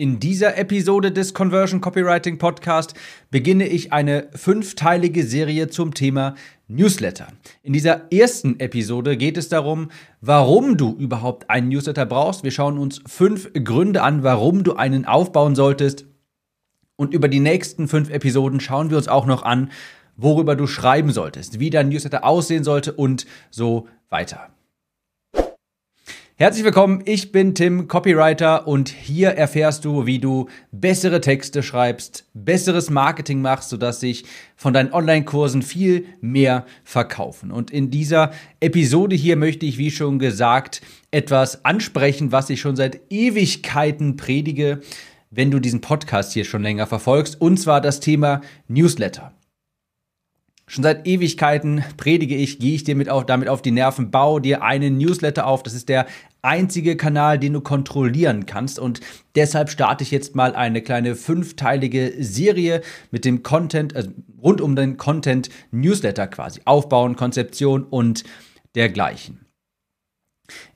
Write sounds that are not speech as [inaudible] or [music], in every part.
In dieser Episode des Conversion Copywriting Podcast beginne ich eine fünfteilige Serie zum Thema Newsletter. In dieser ersten Episode geht es darum, warum du überhaupt einen Newsletter brauchst. Wir schauen uns fünf Gründe an, warum du einen aufbauen solltest. Und über die nächsten fünf Episoden schauen wir uns auch noch an, worüber du schreiben solltest, wie dein Newsletter aussehen sollte und so weiter. Herzlich willkommen, ich bin Tim, Copywriter und hier erfährst du, wie du bessere Texte schreibst, besseres Marketing machst, sodass sich von deinen Online-Kursen viel mehr verkaufen. Und in dieser Episode hier möchte ich, wie schon gesagt, etwas ansprechen, was ich schon seit Ewigkeiten predige, wenn du diesen Podcast hier schon länger verfolgst, und zwar das Thema Newsletter. Schon seit Ewigkeiten predige ich, gehe ich dir mit auf, damit auf die Nerven, bau dir einen Newsletter auf. Das ist der einzige Kanal, den du kontrollieren kannst. Und deshalb starte ich jetzt mal eine kleine fünfteilige Serie mit dem Content, also rund um den Content Newsletter quasi. Aufbauen, Konzeption und dergleichen.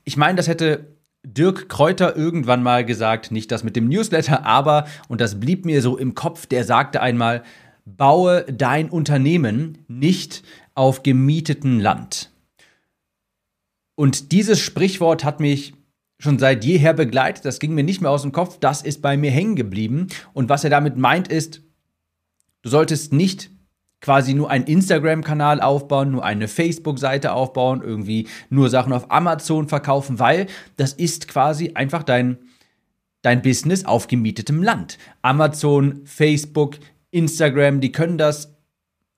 Ich meine, das hätte Dirk Kräuter irgendwann mal gesagt, nicht das mit dem Newsletter, aber, und das blieb mir so im Kopf, der sagte einmal, baue dein Unternehmen nicht auf gemieteten Land. Und dieses Sprichwort hat mich schon seit jeher begleitet. Das ging mir nicht mehr aus dem Kopf. Das ist bei mir hängen geblieben. Und was er damit meint ist, du solltest nicht quasi nur einen Instagram-Kanal aufbauen, nur eine Facebook-Seite aufbauen, irgendwie nur Sachen auf Amazon verkaufen, weil das ist quasi einfach dein, dein Business auf gemietetem Land. Amazon, Facebook, Instagram, die können das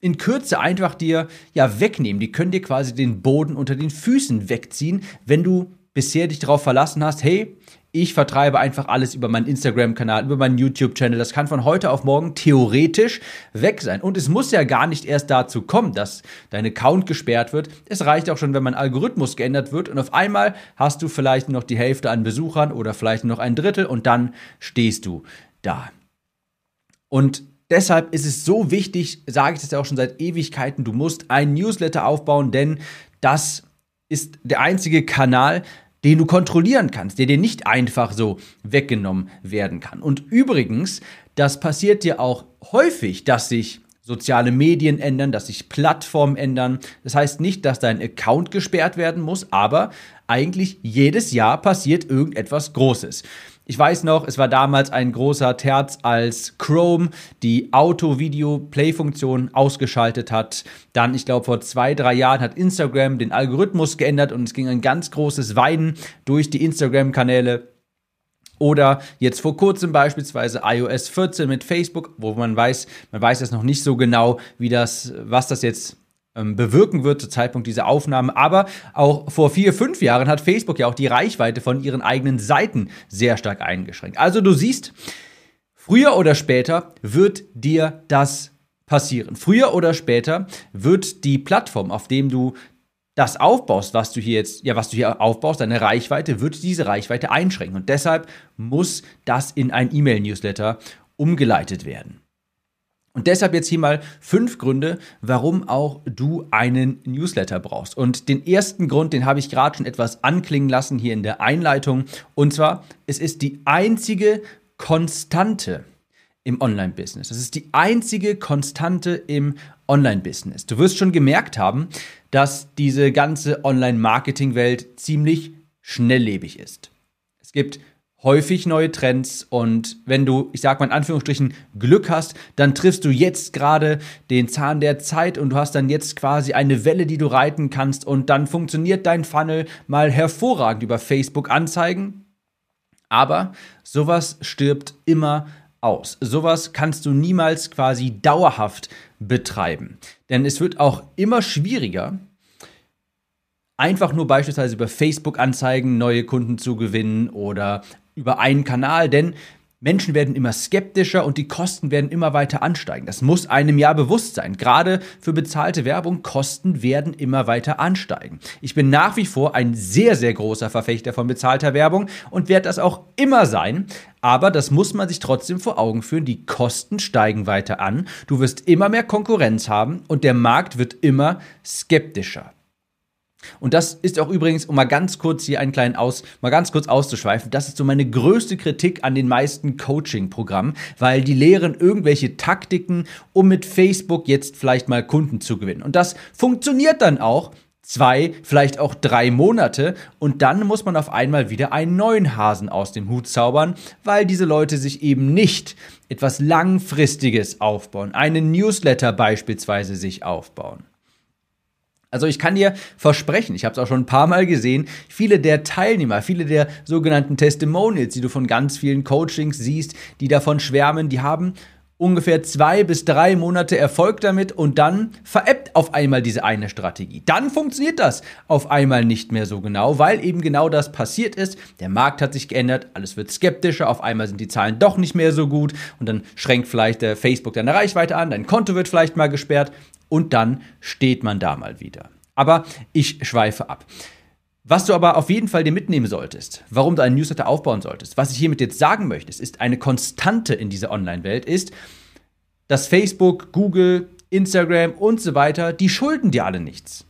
in Kürze einfach dir ja wegnehmen. Die können dir quasi den Boden unter den Füßen wegziehen, wenn du bisher dich darauf verlassen hast, hey, ich vertreibe einfach alles über meinen Instagram-Kanal, über meinen YouTube-Channel. Das kann von heute auf morgen theoretisch weg sein. Und es muss ja gar nicht erst dazu kommen, dass dein Account gesperrt wird. Es reicht auch schon, wenn mein Algorithmus geändert wird und auf einmal hast du vielleicht noch die Hälfte an Besuchern oder vielleicht noch ein Drittel und dann stehst du da. Und deshalb ist es so wichtig, sage ich das ja auch schon seit Ewigkeiten, du musst ein Newsletter aufbauen, denn das ist der einzige Kanal, den du kontrollieren kannst, der dir nicht einfach so weggenommen werden kann. Und übrigens, das passiert dir auch häufig, dass sich soziale Medien ändern, dass sich Plattformen ändern. Das heißt nicht, dass dein Account gesperrt werden muss, aber eigentlich jedes Jahr passiert irgendetwas Großes. Ich weiß noch, es war damals ein großer Terz, als Chrome die Auto-Video-Play-Funktion ausgeschaltet hat. Dann, ich glaube, vor zwei, drei Jahren hat Instagram den Algorithmus geändert und es ging ein ganz großes Weinen durch die Instagram-Kanäle. Oder jetzt vor kurzem beispielsweise iOS 14 mit Facebook, wo man weiß, man weiß jetzt noch nicht so genau, wie das, was das jetzt bewirken wird zu Zeitpunkt dieser Aufnahme. Aber auch vor vier, fünf Jahren hat Facebook ja auch die Reichweite von ihren eigenen Seiten sehr stark eingeschränkt. Also du siehst, früher oder später wird dir das passieren. Früher oder später wird die Plattform, auf dem du das aufbaust, was du hier jetzt, ja, was du hier aufbaust, deine Reichweite, wird diese Reichweite einschränken. Und deshalb muss das in ein E-Mail-Newsletter umgeleitet werden. Und deshalb jetzt hier mal fünf Gründe, warum auch du einen Newsletter brauchst. Und den ersten Grund, den habe ich gerade schon etwas anklingen lassen hier in der Einleitung. Und zwar, es ist die einzige Konstante im Online-Business. Das ist die einzige Konstante im Online-Business. Du wirst schon gemerkt haben, dass diese ganze Online-Marketing-Welt ziemlich schnelllebig ist. Es gibt häufig neue Trends und wenn du, ich sag mal in Anführungsstrichen, Glück hast, dann triffst du jetzt gerade den Zahn der Zeit und du hast dann jetzt quasi eine Welle, die du reiten kannst und dann funktioniert dein Funnel mal hervorragend über Facebook Anzeigen. Aber sowas stirbt immer aus. Sowas kannst du niemals quasi dauerhaft betreiben. Denn es wird auch immer schwieriger, einfach nur beispielsweise über Facebook-Anzeigen neue Kunden zu gewinnen oder über einen Kanal, denn Menschen werden immer skeptischer und die Kosten werden immer weiter ansteigen. Das muss einem ja bewusst sein. Gerade für bezahlte Werbung, Kosten werden immer weiter ansteigen. Ich bin nach wie vor ein sehr, sehr großer Verfechter von bezahlter Werbung und werde das auch immer sein. Aber das muss man sich trotzdem vor Augen führen. Die Kosten steigen weiter an. Du wirst immer mehr Konkurrenz haben und der Markt wird immer skeptischer. Und das ist auch übrigens, um mal ganz kurz hier einen kleinen Aus, mal ganz kurz auszuschweifen, das ist so meine größte Kritik an den meisten Coaching-Programmen, weil die lehren irgendwelche Taktiken, um mit Facebook jetzt vielleicht mal Kunden zu gewinnen. Und das funktioniert dann auch, zwei, vielleicht auch drei Monate und dann muss man auf einmal wieder einen neuen Hasen aus dem Hut zaubern, weil diese Leute sich eben nicht etwas Langfristiges aufbauen, einen Newsletter beispielsweise sich aufbauen. Also ich kann dir versprechen, ich habe es auch schon ein paar Mal gesehen, viele der Teilnehmer, viele der sogenannten Testimonials, die du von ganz vielen Coachings siehst, die davon schwärmen, die haben ungefähr zwei bis drei Monate Erfolg damit und dann veräppt auf einmal diese eine Strategie. Dann funktioniert das auf einmal nicht mehr so genau, weil eben genau das passiert ist. Der Markt hat sich geändert, alles wird skeptischer, auf einmal sind die Zahlen doch nicht mehr so gut und dann schränkt vielleicht der Facebook deine Reichweite an, dein Konto wird vielleicht mal gesperrt und dann steht man da mal wieder. Aber ich schweife ab. Was du aber auf jeden Fall dir mitnehmen solltest, warum du einen Newsletter aufbauen solltest, was ich hiermit jetzt sagen möchte, ist eine Konstante in dieser Online-Welt ist, dass Facebook, Google, Instagram und so weiter, die schulden dir alle nichts.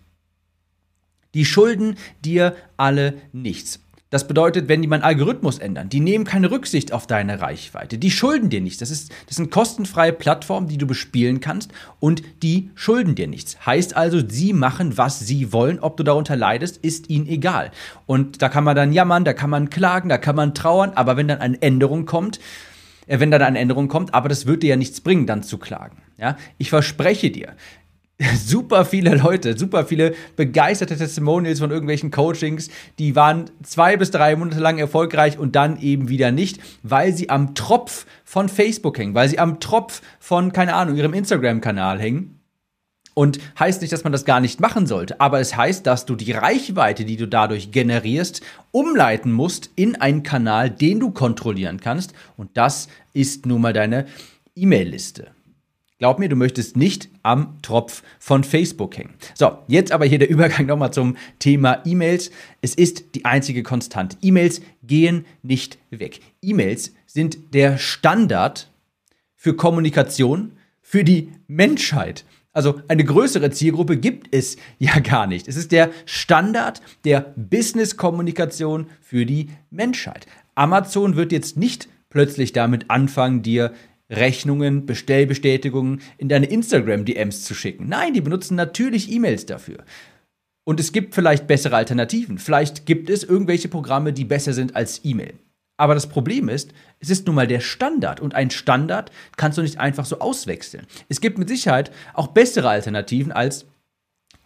Die schulden dir alle nichts. Das bedeutet, wenn die meinen Algorithmus ändern, die nehmen keine Rücksicht auf deine Reichweite, die schulden dir nichts. Das, ist, das sind kostenfreie Plattformen, die du bespielen kannst und die schulden dir nichts. Heißt also, sie machen, was sie wollen. Ob du darunter leidest, ist ihnen egal. Und da kann man dann jammern, da kann man klagen, da kann man trauern, aber wenn dann eine Änderung kommt, äh, wenn dann eine Änderung kommt, aber das wird dir ja nichts bringen, dann zu klagen. Ja? Ich verspreche dir, [laughs] super viele Leute, super viele begeisterte Testimonials von irgendwelchen Coachings, die waren zwei bis drei Monate lang erfolgreich und dann eben wieder nicht, weil sie am Tropf von Facebook hängen, weil sie am Tropf von, keine Ahnung, ihrem Instagram-Kanal hängen. Und heißt nicht, dass man das gar nicht machen sollte, aber es heißt, dass du die Reichweite, die du dadurch generierst, umleiten musst in einen Kanal, den du kontrollieren kannst. Und das ist nun mal deine E-Mail-Liste. Glaub mir, du möchtest nicht am Tropf von Facebook hängen. So, jetzt aber hier der [laughs] Übergang nochmal zum Thema E-Mails. Es ist die einzige Konstante. E-Mails gehen nicht weg. E-Mails sind der Standard für Kommunikation für die Menschheit. Also eine größere Zielgruppe gibt es ja [laughs] gar nicht. Es ist der Standard der Business-Kommunikation für die Menschheit. Amazon wird jetzt nicht plötzlich damit anfangen, dir Rechnungen, Bestellbestätigungen in deine Instagram-DMs zu schicken. Nein, die benutzen natürlich E-Mails dafür. Und es gibt vielleicht bessere Alternativen. Vielleicht gibt es irgendwelche Programme, die besser sind als E-Mail. Aber das Problem ist, es ist nun mal der Standard und ein Standard kannst du nicht einfach so auswechseln. Es gibt mit Sicherheit auch bessere Alternativen als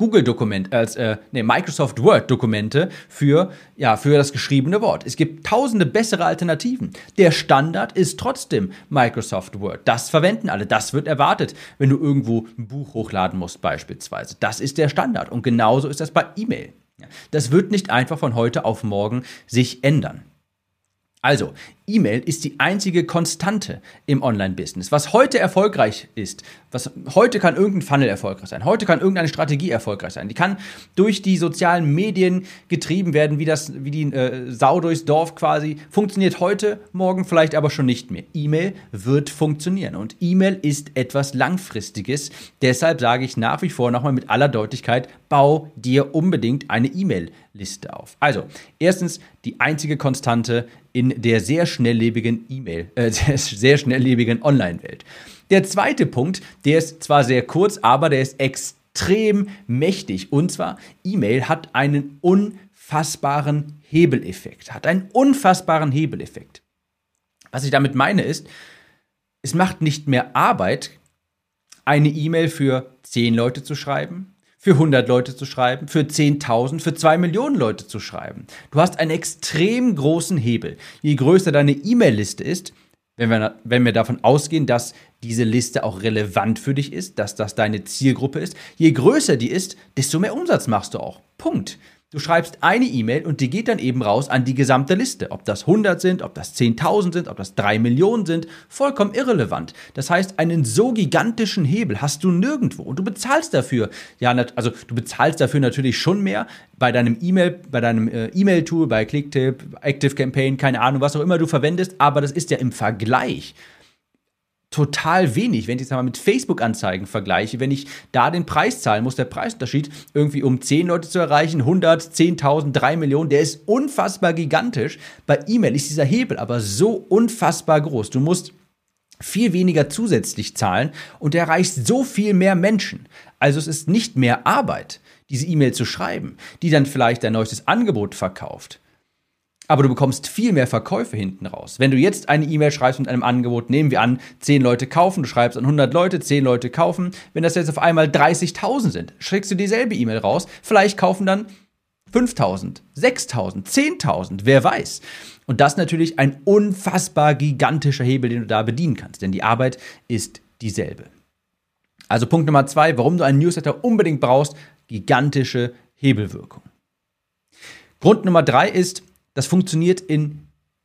Google-Dokument, als äh, nee, Microsoft Word-Dokumente für, ja, für das geschriebene Wort. Es gibt tausende bessere Alternativen. Der Standard ist trotzdem Microsoft Word. Das verwenden alle. Das wird erwartet, wenn du irgendwo ein Buch hochladen musst, beispielsweise. Das ist der Standard. Und genauso ist das bei E-Mail. Das wird nicht einfach von heute auf morgen sich ändern. Also, E-Mail ist die einzige Konstante im Online-Business. Was heute erfolgreich ist, was heute kann irgendein Funnel erfolgreich sein, heute kann irgendeine Strategie erfolgreich sein. Die kann durch die sozialen Medien getrieben werden, wie das, wie die äh, Sau durchs Dorf quasi. Funktioniert heute, morgen vielleicht aber schon nicht mehr. E-Mail wird funktionieren und E-Mail ist etwas Langfristiges. Deshalb sage ich nach wie vor nochmal mit aller Deutlichkeit: Bau dir unbedingt eine E-Mail-Liste auf. Also erstens die einzige Konstante in der sehr schnelllebigen E-Mail, äh, [laughs] sehr schnelllebigen Online-Welt. Der zweite Punkt, der ist zwar sehr kurz, aber der ist extrem mächtig. Und zwar, E-Mail hat einen unfassbaren Hebeleffekt. Hat einen unfassbaren Hebeleffekt. Was ich damit meine ist, es macht nicht mehr Arbeit, eine E-Mail für 10 Leute zu schreiben, für 100 Leute zu schreiben, für 10.000, für 2 Millionen Leute zu schreiben. Du hast einen extrem großen Hebel. Je größer deine E-Mail-Liste ist, wenn wir, wenn wir davon ausgehen, dass diese Liste auch relevant für dich ist, dass das deine Zielgruppe ist, je größer die ist, desto mehr Umsatz machst du auch. Punkt. Du schreibst eine E-Mail und die geht dann eben raus an die gesamte Liste. Ob das 100 sind, ob das 10.000 sind, ob das 3 Millionen sind, vollkommen irrelevant. Das heißt, einen so gigantischen Hebel hast du nirgendwo und du bezahlst dafür. Ja, also du bezahlst dafür natürlich schon mehr bei deinem E-Mail, bei deinem äh, E-Mail-Tool, bei Clicktip, Active Campaign, keine Ahnung, was auch immer du verwendest, aber das ist ja im Vergleich total wenig. Wenn ich jetzt mal mit Facebook-Anzeigen vergleiche, wenn ich da den Preis zahlen muss, der Preisunterschied irgendwie um 10 Leute zu erreichen, 100, 10.000, 3 Millionen, der ist unfassbar gigantisch. Bei E-Mail ist dieser Hebel aber so unfassbar groß. Du musst viel weniger zusätzlich zahlen und erreichst so viel mehr Menschen. Also es ist nicht mehr Arbeit, diese E-Mail zu schreiben, die dann vielleicht dein neuestes Angebot verkauft aber du bekommst viel mehr Verkäufe hinten raus. Wenn du jetzt eine E-Mail schreibst mit einem Angebot, nehmen wir an, 10 Leute kaufen, du schreibst an 100 Leute, 10 Leute kaufen, wenn das jetzt auf einmal 30.000 sind, schickst du dieselbe E-Mail raus, vielleicht kaufen dann 5.000, 6.000, 10.000, wer weiß. Und das ist natürlich ein unfassbar gigantischer Hebel, den du da bedienen kannst, denn die Arbeit ist dieselbe. Also Punkt Nummer zwei, warum du einen Newsletter unbedingt brauchst, gigantische Hebelwirkung. Grund Nummer drei ist, das funktioniert in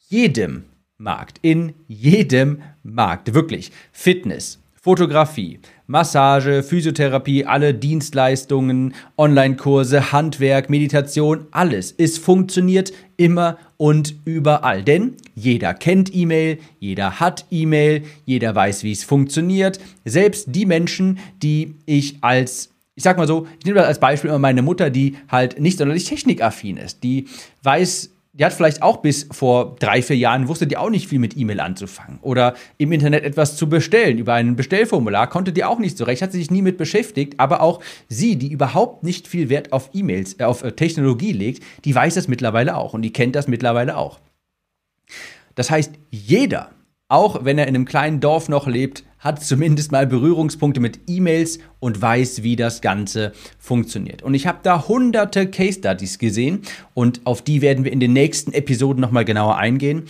jedem Markt. In jedem Markt. Wirklich. Fitness, Fotografie, Massage, Physiotherapie, alle Dienstleistungen, Online-Kurse, Handwerk, Meditation, alles. Es funktioniert immer und überall. Denn jeder kennt E-Mail, jeder hat E-Mail, jeder weiß, wie es funktioniert. Selbst die Menschen, die ich als ich sag mal so, ich nehme das als Beispiel immer meine Mutter, die halt nicht sonderlich technikaffin ist, die weiß die hat vielleicht auch bis vor drei, vier Jahren, wusste die auch nicht viel mit E-Mail anzufangen. Oder im Internet etwas zu bestellen, über ein Bestellformular, konnte die auch nicht so recht, hat sich nie mit beschäftigt. Aber auch sie, die überhaupt nicht viel Wert auf E-Mails, äh, auf äh, Technologie legt, die weiß das mittlerweile auch und die kennt das mittlerweile auch. Das heißt, jeder, auch wenn er in einem kleinen Dorf noch lebt, hat zumindest mal Berührungspunkte mit E-Mails und weiß, wie das Ganze funktioniert. Und ich habe da hunderte Case Studies gesehen und auf die werden wir in den nächsten Episoden nochmal genauer eingehen,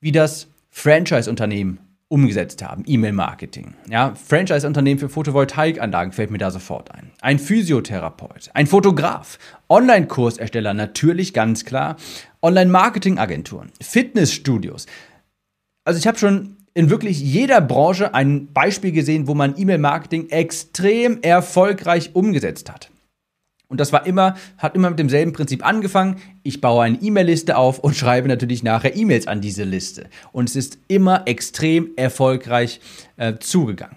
wie das Franchise-Unternehmen umgesetzt haben, E-Mail-Marketing. Ja, Franchise-Unternehmen für Photovoltaikanlagen fällt mir da sofort ein. Ein Physiotherapeut, ein Fotograf, Online-Kursersteller natürlich ganz klar, Online-Marketing-Agenturen, Fitnessstudios. Also ich habe schon in wirklich jeder Branche ein Beispiel gesehen, wo man E-Mail-Marketing extrem erfolgreich umgesetzt hat. Und das war immer, hat immer mit demselben Prinzip angefangen. Ich baue eine E-Mail-Liste auf und [laughs] schreibe natürlich nachher E-Mails an diese Liste. Und es ist immer extrem erfolgreich äh, zugegangen.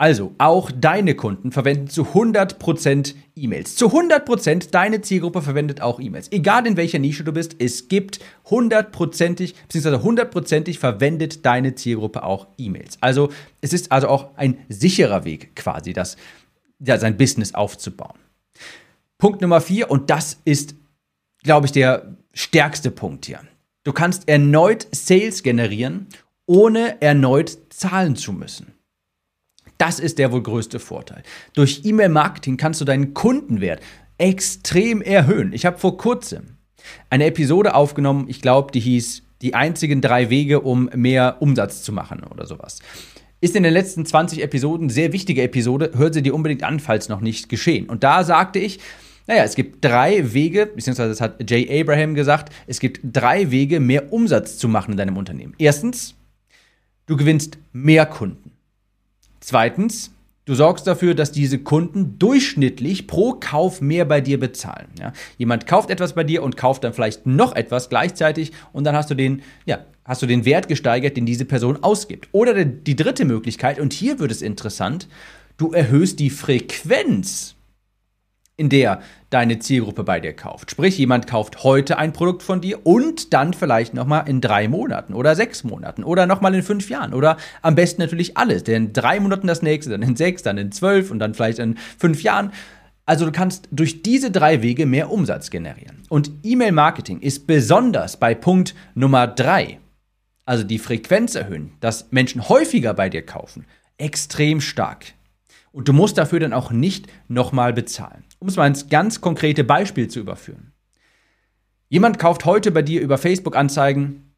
Also, auch deine Kunden verwenden zu 100% E-Mails. Zu 100% deine Zielgruppe verwendet auch E-Mails. Egal in welcher Nische du bist, es gibt 100%ig, beziehungsweise 100%ig verwendet deine Zielgruppe auch E-Mails. Also, es ist also auch ein sicherer Weg quasi, das, ja, sein Business aufzubauen. Punkt Nummer vier, und das ist, glaube ich, der stärkste Punkt hier. Du kannst erneut Sales generieren, ohne erneut zahlen zu müssen. Das ist der wohl größte Vorteil. Durch E-Mail-Marketing kannst du deinen Kundenwert extrem erhöhen. Ich habe vor kurzem eine Episode aufgenommen, ich glaube, die hieß Die einzigen drei Wege, um mehr Umsatz zu machen oder sowas. Ist in den letzten 20 Episoden sehr wichtige Episode, hört sie dir unbedingt an, falls noch nicht geschehen. Und da sagte ich, naja, es gibt drei Wege, beziehungsweise das hat Jay Abraham gesagt, es gibt drei Wege, mehr Umsatz zu machen in deinem Unternehmen. Erstens, du gewinnst mehr Kunden. Zweitens, du sorgst dafür, dass diese Kunden durchschnittlich pro Kauf mehr bei dir bezahlen. Ja? Jemand kauft etwas bei dir und kauft dann vielleicht noch etwas gleichzeitig und dann hast du den, ja, hast du den Wert gesteigert, den diese Person ausgibt. Oder die dritte Möglichkeit, und hier wird es interessant, du erhöhst die Frequenz in der deine Zielgruppe bei dir kauft. Sprich, jemand kauft heute ein Produkt von dir und dann vielleicht nochmal in drei Monaten oder sechs Monaten oder nochmal in fünf Jahren oder am besten natürlich alles. Denn in drei Monaten das nächste, dann in sechs, dann in zwölf und dann vielleicht in fünf Jahren. Also du kannst durch diese drei Wege mehr Umsatz generieren. Und E-Mail-Marketing ist besonders bei Punkt Nummer drei, also die Frequenz erhöhen, dass Menschen häufiger bei dir kaufen, extrem stark. Und du musst dafür dann auch nicht nochmal bezahlen. Um es mal ins ganz konkrete Beispiel zu überführen. Jemand kauft heute bei dir über Facebook-Anzeigen,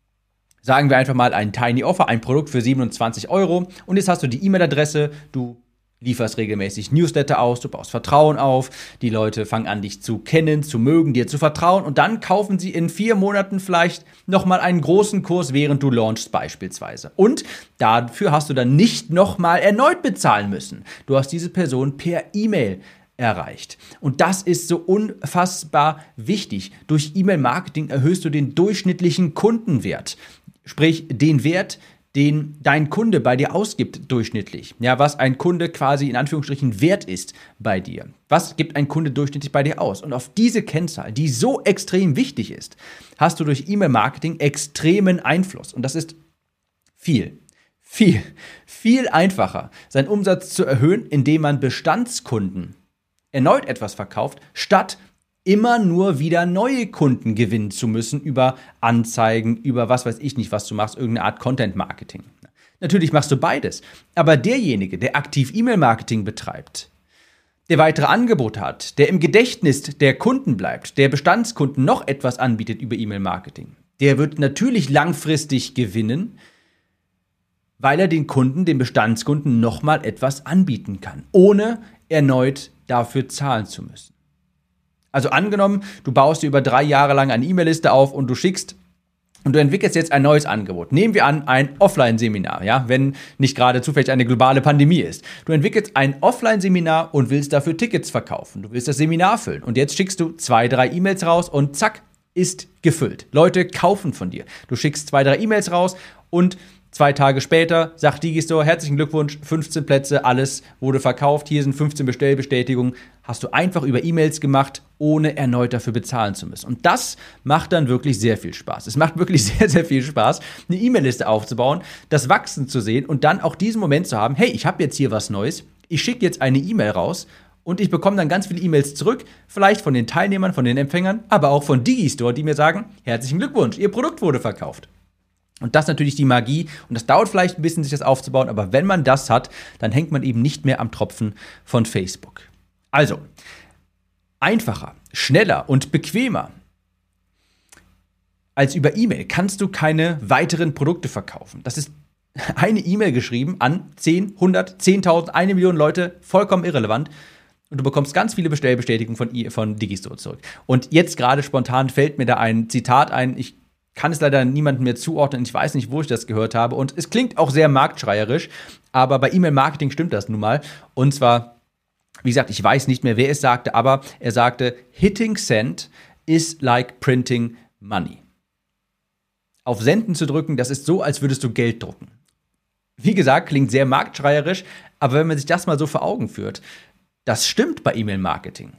sagen wir einfach mal ein Tiny Offer, ein Produkt für 27 Euro. Und jetzt hast du die E-Mail-Adresse, du lieferst regelmäßig Newsletter aus, du baust Vertrauen auf, die Leute fangen an, dich zu kennen, zu mögen, dir zu vertrauen und dann kaufen sie in vier Monaten vielleicht nochmal einen großen Kurs, während du launchst beispielsweise. Und dafür hast du dann nicht nochmal erneut bezahlen müssen. Du hast diese Person per E-Mail erreicht. Und das ist so unfassbar wichtig. Durch E-Mail-Marketing erhöhst du den durchschnittlichen Kundenwert, sprich den Wert, den dein Kunde bei dir ausgibt durchschnittlich. Ja, was ein Kunde quasi in Anführungsstrichen wert ist bei dir. Was gibt ein Kunde durchschnittlich bei dir aus? Und auf diese Kennzahl, die so extrem wichtig ist, hast du durch E-Mail-Marketing extremen Einfluss. Und das ist viel. Viel, viel einfacher, seinen Umsatz zu erhöhen, indem man Bestandskunden erneut etwas verkauft, statt immer nur wieder neue Kunden gewinnen zu müssen über Anzeigen, über was weiß ich nicht, was du machst, irgendeine Art Content Marketing. Natürlich machst du beides, aber derjenige, der aktiv E-Mail-Marketing betreibt, der weitere Angebote hat, der im Gedächtnis der Kunden bleibt, der Bestandskunden noch etwas anbietet über E-Mail-Marketing, der wird natürlich langfristig gewinnen, weil er den Kunden, den Bestandskunden nochmal etwas anbieten kann, ohne erneut dafür zahlen zu müssen. Also angenommen, du baust dir über drei Jahre lang eine E-Mail-Liste auf und du schickst und du entwickelst jetzt ein neues Angebot. Nehmen wir an, ein Offline-Seminar, ja, wenn nicht gerade zufällig eine globale Pandemie ist. Du entwickelst ein Offline-Seminar und willst dafür Tickets verkaufen. Du willst das Seminar füllen. Und jetzt schickst du zwei, drei E-Mails raus und zack, ist gefüllt. Leute kaufen von dir. Du schickst zwei, drei E-Mails raus und Zwei Tage später sagt Digistore, herzlichen Glückwunsch, 15 Plätze, alles wurde verkauft, hier sind 15 Bestellbestätigungen. Hast du einfach über E-Mails gemacht, ohne erneut dafür bezahlen zu müssen. Und das macht dann wirklich sehr viel Spaß. Es macht wirklich [laughs] sehr, sehr viel Spaß, eine E-Mail-Liste aufzubauen, das Wachsen zu sehen und dann auch diesen Moment zu haben, hey, ich habe jetzt hier was Neues, ich schicke jetzt eine E-Mail raus und ich bekomme dann ganz viele E-Mails zurück, vielleicht von den Teilnehmern, von den Empfängern, aber auch von Digistore, die mir sagen, herzlichen Glückwunsch, Ihr Produkt wurde verkauft. Und das ist natürlich die Magie. Und das dauert vielleicht ein bisschen, sich das aufzubauen. Aber wenn man das hat, dann hängt man eben nicht mehr am Tropfen von Facebook. Also, einfacher, schneller und bequemer als über E-Mail kannst du keine weiteren Produkte verkaufen. Das ist [laughs] eine E-Mail geschrieben an 10, 100, 10.000, eine Million Leute, vollkommen irrelevant. Und du bekommst ganz viele Bestellbestätigungen von, von Digistore zurück. Und jetzt gerade spontan fällt mir da ein Zitat ein. Ich kann es leider niemandem mehr zuordnen. Ich weiß nicht, wo ich das gehört habe. Und es klingt auch sehr marktschreierisch, aber bei E-Mail-Marketing stimmt das nun mal. Und zwar, wie gesagt, ich weiß nicht mehr, wer es sagte, aber er sagte, Hitting Send is like printing money. Auf Senden zu drücken, das ist so, als würdest du Geld drucken. Wie gesagt, klingt sehr marktschreierisch, aber wenn man sich das mal so vor Augen führt, das stimmt bei E-Mail-Marketing.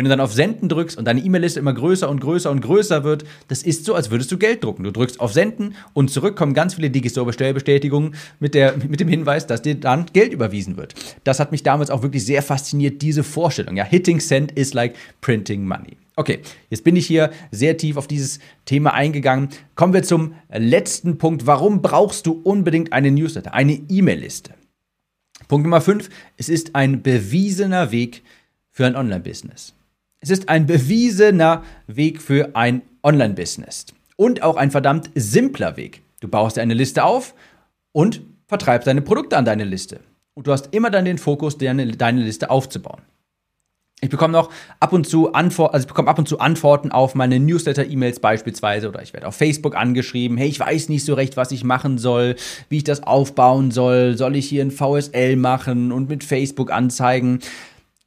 Wenn du dann auf Senden drückst und deine E-Mail-Liste immer größer und größer und größer wird, das ist so, als würdest du Geld drucken. Du drückst auf Senden und zurück kommen ganz viele Digistore-Bestellbestätigungen mit, [laughs] mit dem Hinweis, dass dir dann Geld überwiesen wird. Das hat mich damals auch wirklich sehr fasziniert, diese Vorstellung. Ja, hitting send is like printing money. Okay, jetzt bin ich hier sehr tief auf dieses Thema eingegangen. Kommen wir zum letzten Punkt. Warum brauchst du unbedingt eine Newsletter, eine E-Mail-Liste? Punkt Nummer 5. Es ist ein bewiesener Weg für ein Online-Business. Es ist ein bewiesener Weg für ein Online-Business und auch ein verdammt simpler Weg. Du baust eine Liste auf und vertreibst deine Produkte an deine Liste. Und du hast immer dann den Fokus, deine, deine Liste aufzubauen. Ich bekomme noch ab und zu Antworten, also ich bekomme ab und zu Antworten auf meine Newsletter-E-Mails beispielsweise oder ich werde auf Facebook angeschrieben, hey, ich weiß nicht so recht, was ich machen soll, wie ich das aufbauen soll, soll ich hier ein VSL machen und mit Facebook anzeigen.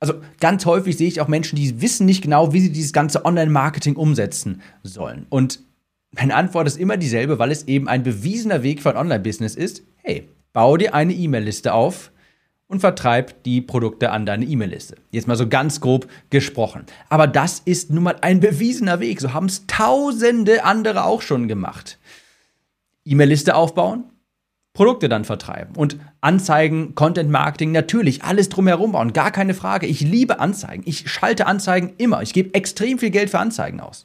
Also ganz häufig sehe ich auch Menschen, die wissen nicht genau, wie sie dieses ganze Online-Marketing umsetzen sollen. Und meine Antwort ist immer dieselbe, weil es eben ein bewiesener Weg für ein Online-Business ist. Hey, bau dir eine E-Mail-Liste auf und vertreib die Produkte an deine E-Mail-Liste. Jetzt mal so ganz grob gesprochen. Aber das ist nun mal ein bewiesener Weg. So haben es tausende andere auch schon gemacht. E-Mail-Liste aufbauen, Produkte dann vertreiben und Anzeigen, Content Marketing, natürlich alles drumherum bauen, gar keine Frage. Ich liebe Anzeigen. Ich schalte Anzeigen immer. Ich gebe extrem viel Geld für Anzeigen aus.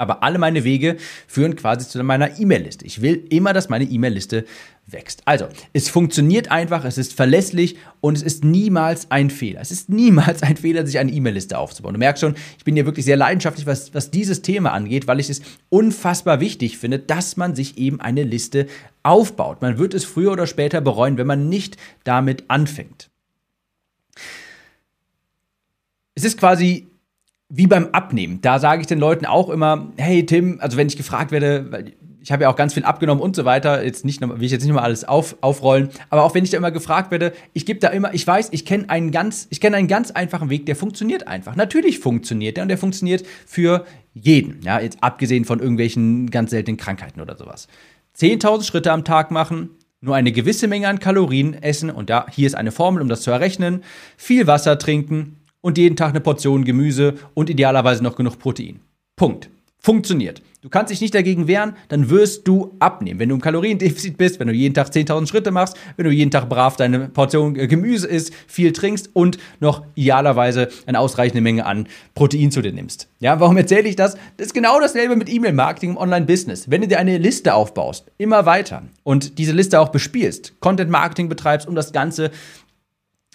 Aber alle meine Wege führen quasi zu meiner E-Mail-Liste. Ich will immer, dass meine E-Mail-Liste wächst. Also, es funktioniert einfach, es ist verlässlich und es ist niemals ein Fehler. Es ist niemals ein Fehler, sich eine E-Mail-Liste aufzubauen. Du merkst schon, ich bin hier wirklich sehr leidenschaftlich, was, was dieses Thema angeht, weil ich es unfassbar wichtig finde, dass man sich eben eine Liste aufbaut. Man wird es früher oder später bereuen, wenn man nicht damit anfängt. Es ist quasi wie beim Abnehmen. Da sage ich den Leuten auch immer, hey Tim, also wenn ich gefragt werde, weil ich habe ja auch ganz viel abgenommen und so weiter, jetzt nicht, will ich jetzt nicht mal alles auf, aufrollen, aber auch wenn ich da immer gefragt werde, ich gebe da immer, ich weiß, ich kenne einen ganz, ich kenne einen ganz einfachen Weg, der funktioniert einfach. Natürlich funktioniert der und der funktioniert für jeden, ja, jetzt abgesehen von irgendwelchen ganz seltenen Krankheiten oder sowas. 10.000 Schritte am Tag machen, nur eine gewisse Menge an Kalorien essen und da hier ist eine Formel, um das zu errechnen, viel Wasser trinken und jeden Tag eine Portion Gemüse und idealerweise noch genug Protein. Punkt. Funktioniert. Du kannst dich nicht dagegen wehren, dann wirst du abnehmen. Wenn du im Kaloriendefizit bist, wenn du jeden Tag 10.000 Schritte machst, wenn du jeden Tag brav deine Portion äh, Gemüse isst, viel trinkst und noch idealerweise eine ausreichende Menge an Protein zu dir nimmst. Ja, warum erzähle ich das? Das ist genau dasselbe mit E-Mail-Marketing im Online-Business. Wenn du dir eine Liste aufbaust, immer weiter und diese Liste auch bespielst, Content-Marketing betreibst, um das Ganze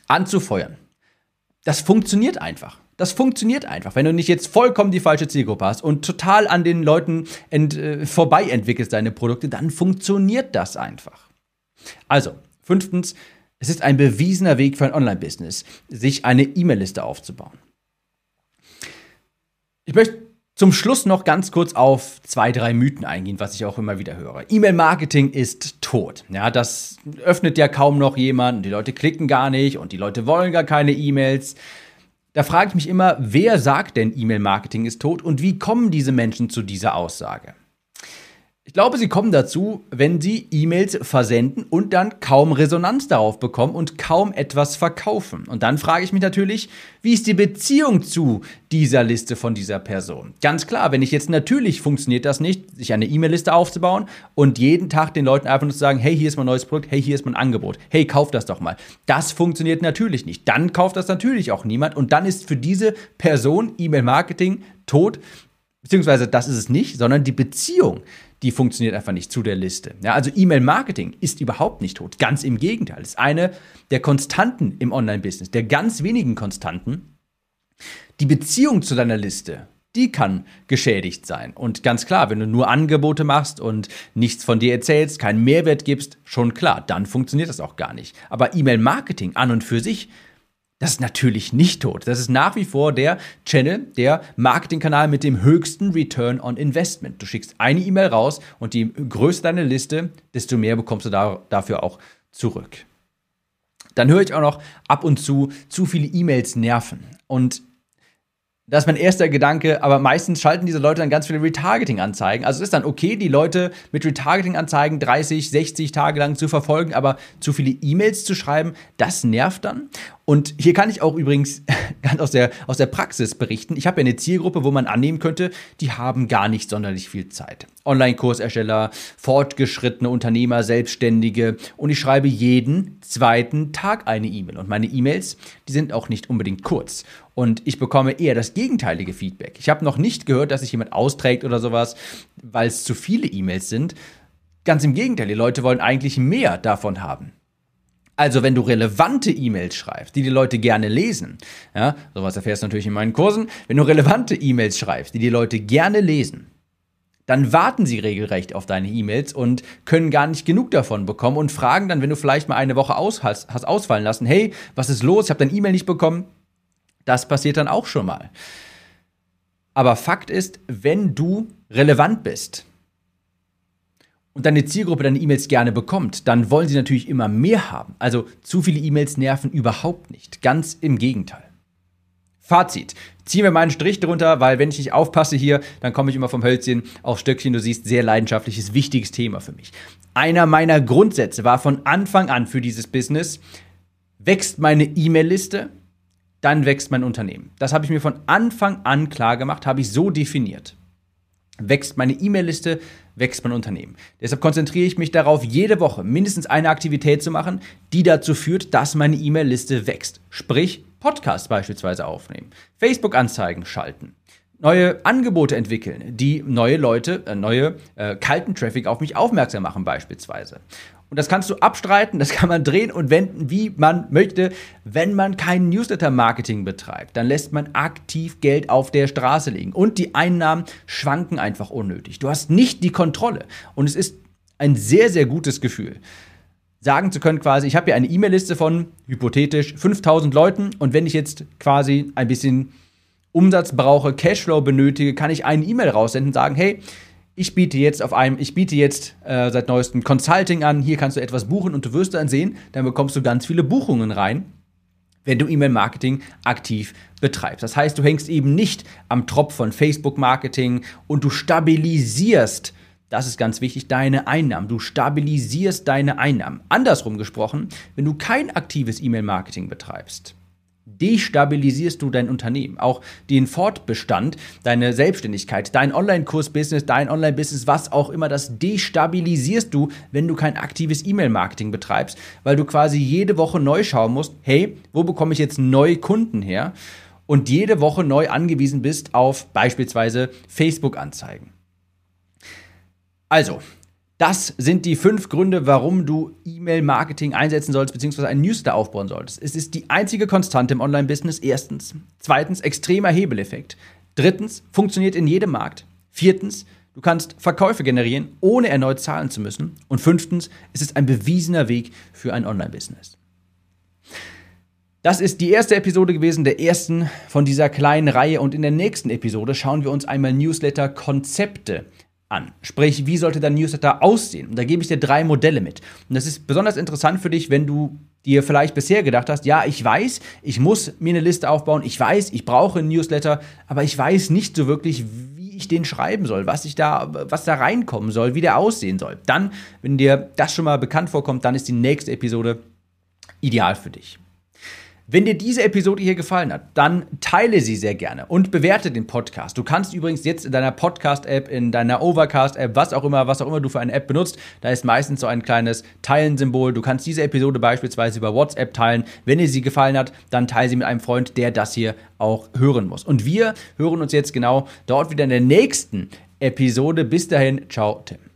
anzufeuern, das funktioniert einfach. Das funktioniert einfach. Wenn du nicht jetzt vollkommen die falsche Zielgruppe hast und total an den Leuten ent, äh, vorbei entwickelst deine Produkte, dann funktioniert das einfach. Also, fünftens, es ist ein bewiesener Weg für ein Online-Business, sich eine E-Mail-Liste aufzubauen. Ich möchte zum Schluss noch ganz kurz auf zwei, drei Mythen eingehen, was ich auch immer wieder höre. E-Mail-Marketing ist tot. Ja, das öffnet ja kaum noch jemand. Die Leute klicken gar nicht und die Leute wollen gar keine E-Mails. Da frage ich mich immer, wer sagt denn E-Mail-Marketing ist tot und wie kommen diese Menschen zu dieser Aussage? Ich glaube, sie kommen dazu, wenn sie E-Mails versenden und dann kaum Resonanz darauf bekommen und kaum etwas verkaufen. Und dann frage ich mich natürlich, wie ist die Beziehung zu dieser Liste von dieser Person? Ganz klar, wenn ich jetzt natürlich funktioniert das nicht, sich eine E-Mail-Liste aufzubauen und jeden Tag den Leuten einfach nur zu sagen, hey, hier ist mein neues Produkt, hey, hier ist mein Angebot, hey, kauf das doch mal. Das funktioniert natürlich nicht. Dann kauft das natürlich auch niemand und dann ist für diese Person E-Mail-Marketing tot, beziehungsweise das ist es nicht, sondern die Beziehung die funktioniert einfach nicht zu der Liste. Ja, also E-Mail-Marketing ist überhaupt nicht tot. Ganz im Gegenteil. Es ist eine der Konstanten im Online-Business, der ganz wenigen Konstanten. Die Beziehung zu deiner Liste, die kann geschädigt sein. Und ganz klar, wenn du nur Angebote machst und nichts von dir erzählst, keinen Mehrwert gibst, schon klar, dann funktioniert das auch gar nicht. Aber E-Mail-Marketing an und für sich das ist natürlich nicht tot. Das ist nach wie vor der Channel, der Marketingkanal mit dem höchsten Return on Investment. Du schickst eine E-Mail raus und je größer deine Liste, desto mehr bekommst du da, dafür auch zurück. Dann höre ich auch noch ab und zu, zu viele E-Mails nerven. Und das ist mein erster Gedanke, aber meistens schalten diese Leute dann ganz viele Retargeting-Anzeigen. Also es ist dann okay, die Leute mit Retargeting-Anzeigen 30, 60 Tage lang zu verfolgen, aber zu viele E-Mails zu schreiben, das nervt dann. Und hier kann ich auch übrigens [laughs] ganz aus der, aus der Praxis berichten. Ich habe ja eine Zielgruppe, wo man annehmen könnte, die haben gar nicht sonderlich viel Zeit. Online-Kursersteller, fortgeschrittene Unternehmer, Selbstständige. Und ich schreibe jeden zweiten Tag eine E-Mail. Und meine E-Mails, die sind auch nicht unbedingt kurz. Und ich bekomme eher das gegenteilige Feedback. Ich habe noch nicht gehört, dass sich jemand austrägt oder sowas, weil es zu viele E-Mails sind. Ganz im Gegenteil, die Leute wollen eigentlich mehr davon haben. Also, wenn du relevante E-Mails schreibst, die die Leute gerne lesen, ja, sowas erfährst du natürlich in meinen Kursen, wenn du relevante E-Mails schreibst, die die Leute gerne lesen, dann warten sie regelrecht auf deine E-Mails und können gar nicht genug davon bekommen und fragen dann, wenn du vielleicht mal eine Woche aus hast, hast ausfallen lassen, hey, was ist los? Ich habe dein E-Mail nicht bekommen. Das passiert dann auch schon mal. Aber Fakt ist, wenn du relevant bist, und deine Zielgruppe deine E-Mails gerne bekommt, dann wollen sie natürlich immer mehr haben. Also zu viele E-Mails nerven überhaupt nicht. Ganz im Gegenteil. Fazit. Ziehen wir mal einen Strich drunter, weil wenn ich nicht aufpasse hier, dann komme ich immer vom Hölzchen auf Stöckchen. Du siehst, sehr leidenschaftliches, wichtiges Thema für mich. Einer meiner Grundsätze war von Anfang an für dieses Business, wächst meine E-Mail-Liste, dann wächst mein Unternehmen. Das habe ich mir von Anfang an klar gemacht, habe ich so definiert. Wächst meine E-Mail-Liste, wächst mein Unternehmen. Deshalb konzentriere ich mich darauf, jede Woche mindestens eine Aktivität zu machen, die dazu führt, dass meine E-Mail-Liste wächst. Sprich, Podcasts beispielsweise aufnehmen, Facebook-Anzeigen schalten, neue Angebote entwickeln, die neue Leute, äh, neue äh, kalten Traffic auf mich aufmerksam machen beispielsweise. Und das kannst du abstreiten, [laughs] das kann man drehen und wenden, wie man möchte. Wenn man kein Newsletter-Marketing betreibt, dann lässt man aktiv Geld auf der Straße liegen. Und die Einnahmen schwanken einfach unnötig. Du hast nicht die Kontrolle. Und es ist ein sehr, sehr gutes Gefühl, sagen zu können, quasi, ich habe hier eine E-Mail-Liste von hypothetisch 5000 Leuten und wenn ich jetzt quasi ein bisschen Umsatz brauche, Cashflow benötige, kann ich eine E-Mail raussenden und sagen, hey, ich biete jetzt auf einem, ich biete jetzt äh, seit neuestem Consulting an, hier kannst du etwas buchen und du wirst dann sehen, dann bekommst du ganz viele Buchungen rein, wenn du E-Mail-Marketing aktiv betreibst. Das heißt, du hängst eben nicht am Tropf von Facebook-Marketing und du stabilisierst das ist ganz wichtig, deine Einnahmen. Du stabilisierst deine Einnahmen. Andersrum gesprochen, wenn du kein aktives E-Mail-Marketing betreibst, destabilisierst du dein Unternehmen, auch den Fortbestand, deine Selbstständigkeit, dein Online-Kurs-Business, dein Online-Business, was auch immer, das destabilisierst du, wenn du kein aktives E-Mail-Marketing betreibst, weil du quasi jede Woche neu schauen musst, hey, wo bekomme ich jetzt neue Kunden her? Und jede Woche neu angewiesen bist auf beispielsweise Facebook-Anzeigen. Also, das sind die fünf Gründe, warum du E-Mail-Marketing einsetzen sollst, beziehungsweise einen Newsletter aufbauen solltest. Es ist die einzige Konstante im Online-Business. Erstens. Zweitens, extremer Hebeleffekt. Drittens, funktioniert in jedem Markt. Viertens, du kannst Verkäufe generieren, ohne erneut zahlen zu müssen. Und fünftens, es ist ein bewiesener Weg für ein Online-Business. Das ist die erste Episode gewesen, der ersten von dieser kleinen Reihe. Und in der nächsten Episode schauen wir uns einmal Newsletter-Konzepte an. Sprich, wie sollte dein Newsletter aussehen? Und da gebe ich dir drei Modelle mit. Und das ist besonders interessant für dich, wenn du dir vielleicht bisher gedacht hast, ja, ich weiß, ich muss mir eine Liste aufbauen, ich weiß, ich brauche einen Newsletter, aber ich weiß nicht so wirklich, wie ich den schreiben soll, was ich da, was da reinkommen soll, wie der aussehen soll. Dann, wenn dir das schon mal bekannt vorkommt, dann ist die nächste Episode ideal für dich. Wenn dir diese Episode hier gefallen hat, dann teile sie sehr gerne und bewerte den Podcast. Du kannst übrigens jetzt in deiner Podcast-App, in deiner Overcast-App, was auch immer, was auch immer du für eine App benutzt, da ist meistens so ein kleines Teilen-Symbol. Du kannst diese Episode beispielsweise über WhatsApp teilen. Wenn dir sie gefallen hat, dann teile sie mit einem Freund, der das hier auch hören muss. Und wir hören uns jetzt genau dort wieder in der nächsten Episode. Bis dahin, ciao, Tim.